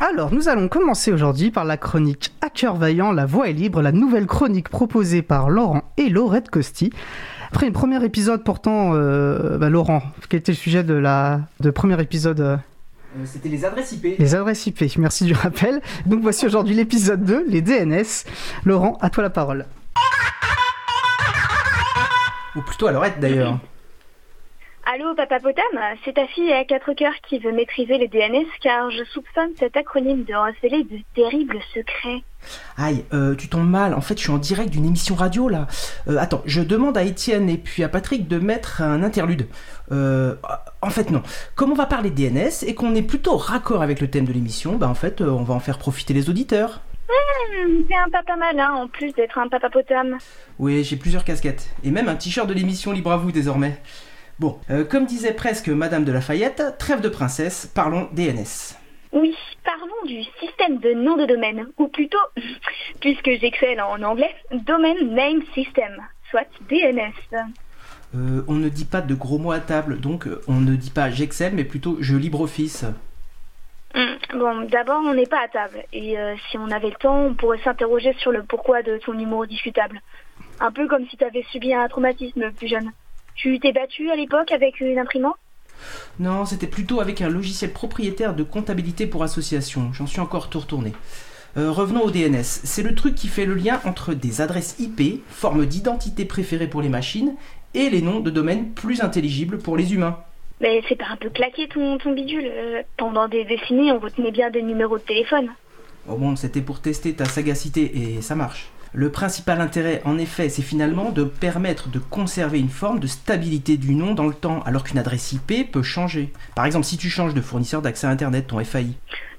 Alors, nous allons commencer aujourd'hui par la chronique Hacker Vaillant, la voix est libre, la nouvelle chronique proposée par Laurent et Laurette Costi. Après un premier épisode portant, euh, bah, Laurent, quel était le sujet de la de premier épisode euh, Euh, C'était les adresses IP. Les adresses IP, merci du rappel. Donc voici aujourd'hui l'épisode 2, les DNS. Laurent, à toi la parole. Ou plutôt à Lorette d'ailleurs. Allô, Papa Potam, c'est ta fille à quatre cœurs qui veut maîtriser les DNS car je soupçonne cet acronyme de receler de terribles secrets. Aïe, euh, tu tombes mal. En fait, je suis en direct d'une émission radio là. Euh, attends, je demande à Étienne et puis à Patrick de mettre un interlude. Euh, en fait, non. Comme on va parler DNS et qu'on est plutôt raccord avec le thème de l'émission, bah en fait, euh, on va en faire profiter les auditeurs. Hmm, c'est un papa malin en plus d'être un Papa Potam. Oui, j'ai plusieurs casquettes. Et même un t-shirt de l'émission Libre à vous désormais. Bon, euh, comme disait presque Madame de Lafayette, trêve de princesse, parlons DNS. Oui, parlons du système de nom de domaine, ou plutôt, puisque j'excelle en anglais, Domain Name System, soit DNS. Euh, on ne dit pas de gros mots à table, donc euh, on ne dit pas j'excelle, mais plutôt je LibreOffice. Hmm, Bon, d'abord, on n'est pas à table, et euh, si on avait le temps, on pourrait s'interroger sur le pourquoi de ton humour discutable. Un peu comme si tu avais subi un traumatisme plus jeune. Tu t'es battu à l'époque avec une imprimante? Non, c'était plutôt avec un logiciel propriétaire de comptabilité pour association. J'en suis encore tout retourné. Euh, revenons au DNS. C'est le truc qui fait le lien entre des adresses IP, forme d'identité préférée pour les machines, et les noms de domaine plus intelligibles pour les humains. Mais c'est pas un peu claqué ton, ton bidule euh, Pendant des décennies, on retenait bien des numéros de téléphone. Oh bon, c'était pour tester ta sagacité et ça marche. Le principal intérêt, en effet, c'est finalement de permettre de conserver une forme de stabilité du nom dans le temps, alors qu'une adresse IP peut changer. Par exemple, si tu changes de fournisseur d'accès à Internet, ton FAI.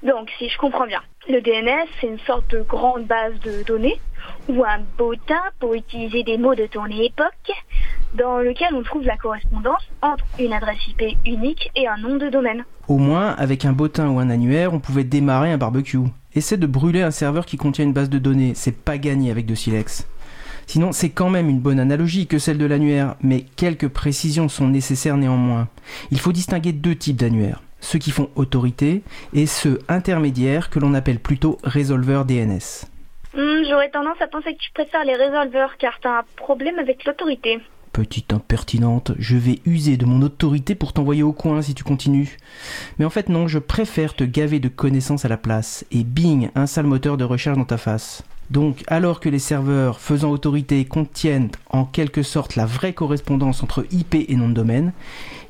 Donc, si je comprends bien, le DNS, c'est une sorte de grande base de données, ou un bottin, pour utiliser des mots de ton époque, dans lequel on trouve la correspondance entre une adresse IP unique et un nom de domaine. Au moins, avec un bottin ou un annuaire, on pouvait démarrer un barbecue. Essaie de brûler un serveur qui contient une base de données, c'est pas gagné avec de silex. Sinon, c'est quand même une bonne analogie que celle de l'annuaire, mais quelques précisions sont nécessaires néanmoins. Il faut distinguer deux types d'annuaires, ceux qui font autorité et ceux intermédiaires que l'on appelle plutôt résolveurs DNS. Hmm, J'aurais tendance à penser que tu préfères les résolveurs car t'as un problème avec l'autorité. Petite impertinente, je vais user de mon autorité pour t'envoyer au coin si tu continues. Mais en fait non, je préfère te gaver de connaissances à la place, et bing, un sale moteur de recherche dans ta face. Donc, alors que les serveurs faisant autorité contiennent en quelque sorte la vraie correspondance entre IP et nom de domaine,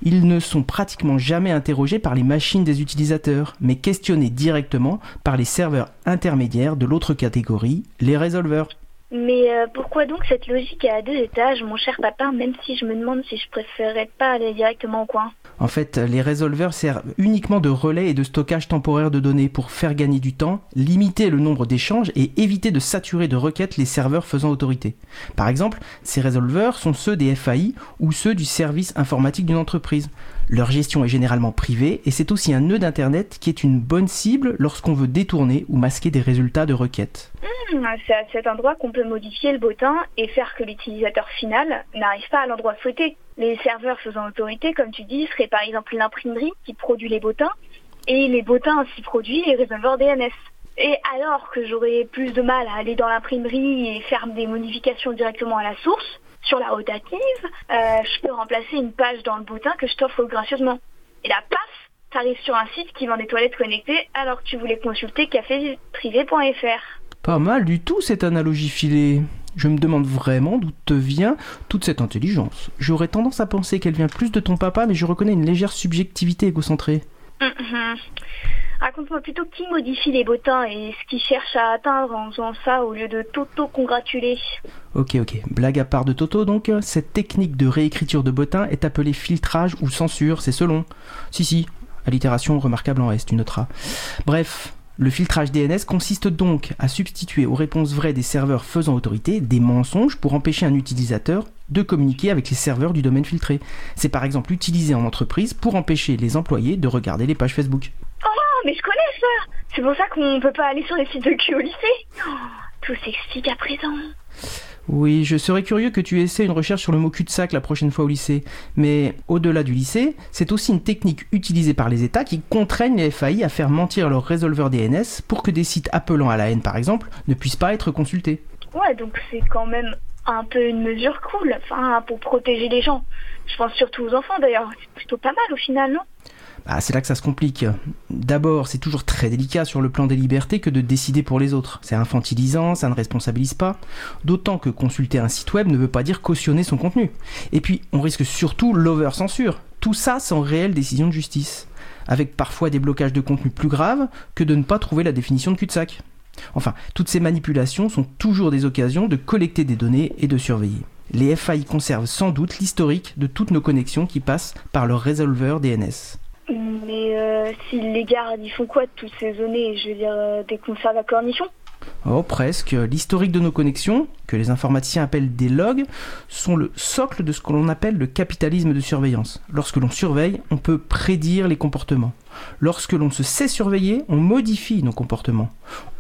ils ne sont pratiquement jamais interrogés par les machines des utilisateurs, mais questionnés directement par les serveurs intermédiaires de l'autre catégorie, les résolveurs. Mais euh, pourquoi donc cette logique à deux étages, mon cher papa, même si je me demande si je préférerais pas aller directement au coin? En fait, les résolveurs servent uniquement de relais et de stockage temporaire de données pour faire gagner du temps, limiter le nombre d'échanges et éviter de saturer de requêtes les serveurs faisant autorité. Par exemple, ces résolveurs sont ceux des FAI ou ceux du service informatique d'une entreprise. Leur gestion est généralement privée et c'est aussi un nœud d'Internet qui est une bonne cible lorsqu'on veut détourner ou masquer des résultats de requêtes. Hmm, C'est à cet endroit qu'on peut modifier le bottin et faire que l'utilisateur final n'arrive pas à l'endroit souhaité. Les serveurs faisant autorité, comme tu dis, seraient par exemple l'imprimerie qui produit les bottins et les bottins ainsi produits les résolveurs DNS. Et alors que j'aurais plus de mal à aller dans l'imprimerie et faire des modifications directement à la source, sur la rotative, euh, je peux remplacer une page dans le bottin que je t'offre gracieusement. Et là, paf, t'arrives sur un site qui vend des toilettes connectées alors que tu voulais consulter caféprivé.fr. Pas mal du tout cette analogie filée. Je me demande vraiment d'où te vient toute cette intelligence. J'aurais tendance à penser qu'elle vient plus de ton papa, mais je reconnais une légère subjectivité égocentrée. Mhm. Raconte-moi plutôt qui modifie les bottins et ce qu'ils cherchent à atteindre en faisant ça au lieu de t'auto-congratuler? Ok, ok. Blague à part de Toto, donc, cette technique de réécriture de bottin est appelée filtrage ou censure, c'est selon. Si, si, allitération remarquable en S, tu noteras. Bref, le filtrage DNS consiste donc à substituer aux réponses vraies des serveurs faisant autorité des mensonges pour empêcher un utilisateur de communiquer avec les serveurs du domaine filtré. C'est par exemple utilisé en entreprise pour empêcher les employés de regarder les pages Facebook. Oh, mais je connais ça C'est pour ça qu'on peut pas aller sur les sites de cul au lycée. Oh, tout s'explique à présent. Oui, je serais curieux que tu essaies une recherche sur le mot cul-de-sac la prochaine fois au lycée. Mais au-delà du lycée, c'est aussi une technique utilisée par les États qui contraignent les FAI à faire mentir leur résolveur DNS pour que des sites appelant à la haine, par exemple, ne puissent pas être consultés. Ouais, donc c'est quand même un peu une mesure cool, enfin, pour protéger les gens. Je pense surtout aux enfants d'ailleurs. C'est plutôt pas mal au final, non? Ah, c'est là que ça se complique. D'abord, c'est toujours très délicat sur le plan des libertés que de décider pour les autres. C'est infantilisant, ça ne responsabilise pas. D'autant que consulter un site web ne veut pas dire cautionner son contenu. Et puis, on risque surtout l'over-censure. Tout ça sans réelle décision de justice. Avec parfois des blocages de contenu plus graves que de ne pas trouver la définition de cul-de-sac. Enfin, toutes ces manipulations sont toujours des occasions de collecter des données et de surveiller. Les FAI conservent sans doute l'historique de toutes nos connexions qui passent par leur résolveur DNS. Mais euh, si les gardes, ils font quoi de toutes ces données? Je veux dire, euh, des conserves à cornichons Oh, presque. L'historique de nos connexions, que les informaticiens appellent des logs, sont le socle de ce que l'on appelle le capitalisme de surveillance. Lorsque l'on surveille, on peut prédire les comportements. Lorsque l'on se sait surveiller, on modifie nos comportements.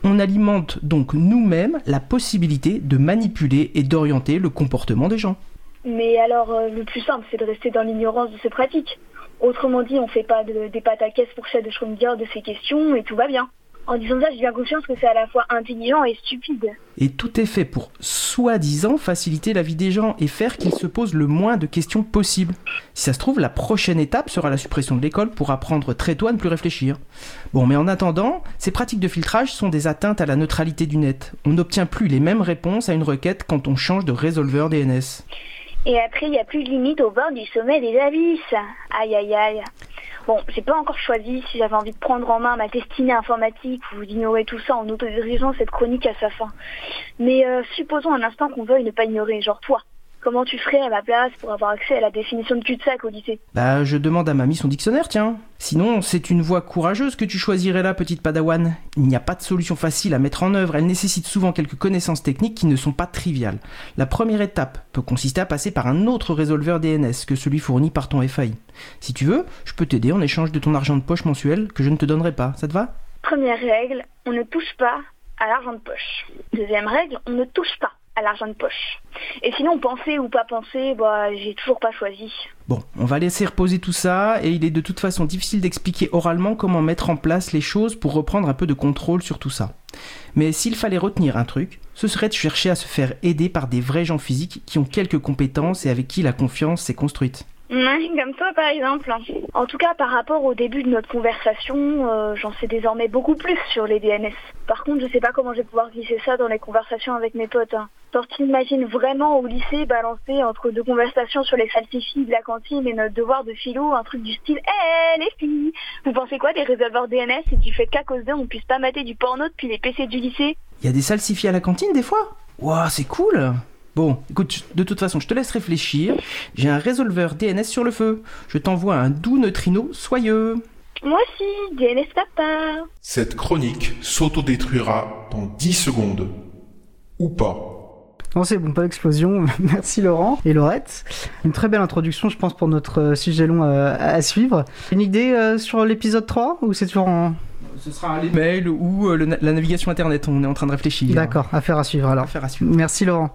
On alimente donc nous-mêmes la possibilité de manipuler et d'orienter le comportement des gens. Mais alors, euh, le plus simple, c'est de rester dans l'ignorance de ces pratiques. Autrement dit, on fait pas des pâtes à caisse pour de Schrödinger de ces questions et tout va bien. En disant ça, j'ai bien conscience que c'est à la fois intelligent et stupide. Et tout est fait pour, soi-disant, faciliter la vie des gens et faire qu'ils se posent le moins de questions possible. Si ça se trouve, la prochaine étape sera la suppression de l'école pour apprendre très tôt à ne plus réfléchir. Bon, mais en attendant, ces pratiques de filtrage sont des atteintes à la neutralité du net. On n'obtient plus les mêmes réponses à une requête quand on change de résolveur DNS. Et après, il n'y a plus de limite au bord du sommet des abysses. Aïe, aïe, aïe. Bon, j'ai pas encore choisi si j'avais envie de prendre en main ma destinée informatique ou d'ignorer tout ça en autorisant cette chronique à sa fin. Mais euh, supposons un instant qu'on veuille ne pas ignorer, genre toi. Comment tu ferais à ma place pour avoir accès à la définition de cul-de-sac au lycée? Bah, je demande à mamie son dictionnaire, tiens. Sinon, c'est une voie courageuse que tu choisirais là, petite padawan. Il n'y a pas de solution facile à mettre en œuvre, elle nécessite souvent quelques connaissances techniques qui ne sont pas triviales. La première étape peut consister à passer par un autre résolveur DNS que celui fourni par ton FAI. Si tu veux, je peux t'aider en échange de ton argent de poche mensuel que je ne te donnerai pas, ça te va? Première règle, on ne touche pas à l'argent de poche. Deuxième règle, on ne touche pas à l'argent de poche. Et sinon, penser ou pas penser, bah, j'ai toujours pas choisi. Bon, on va laisser reposer tout ça, et il est de toute façon difficile d'expliquer oralement comment mettre en place les choses pour reprendre un peu de contrôle sur tout ça. Mais s'il fallait retenir un truc, ce serait de chercher à se faire aider par des vrais gens physiques qui ont quelques compétences et avec qui la confiance s'est construite. comme toi par exemple. En tout cas, par rapport au début de notre conversation, euh, j'en sais désormais beaucoup plus sur les DNS. Par contre, je sais pas comment je vais pouvoir glisser ça dans les conversations avec mes potes. Hein. Genre, t'imagines vraiment au lycée balancer entre deux conversations sur les salsifis de la cantine et notre devoir de philo un truc du style Eh les filles Vous pensez quoi des résolveurs DNS et du fait qu'à cause d'eux on puisse pas mater du porno depuis les PC du lycée? Il y a des salsifis à la cantine des fois? Waouh, c'est cool Bon, écoute, de toute façon, je te laisse réfléchir. J'ai un résolveur DNS sur le feu. Je t'envoie un doux neutrino soyeux. Moi aussi, DNS papa. Cette chronique s'autodétruira dans 10 secondes. Ou pas. Non, c'est bon, pas d'explosion. Merci Laurent et Laurette. Une très belle introduction, je pense, pour notre euh, sujet long euh, à suivre. Une idée euh, sur l'épisode 3 ou c'est toujours en... Ce sera les mails ou la navigation internet. On est en train de réfléchir. D'accord, affaire à suivre alors. Affaire à suivre. Merci Laurent.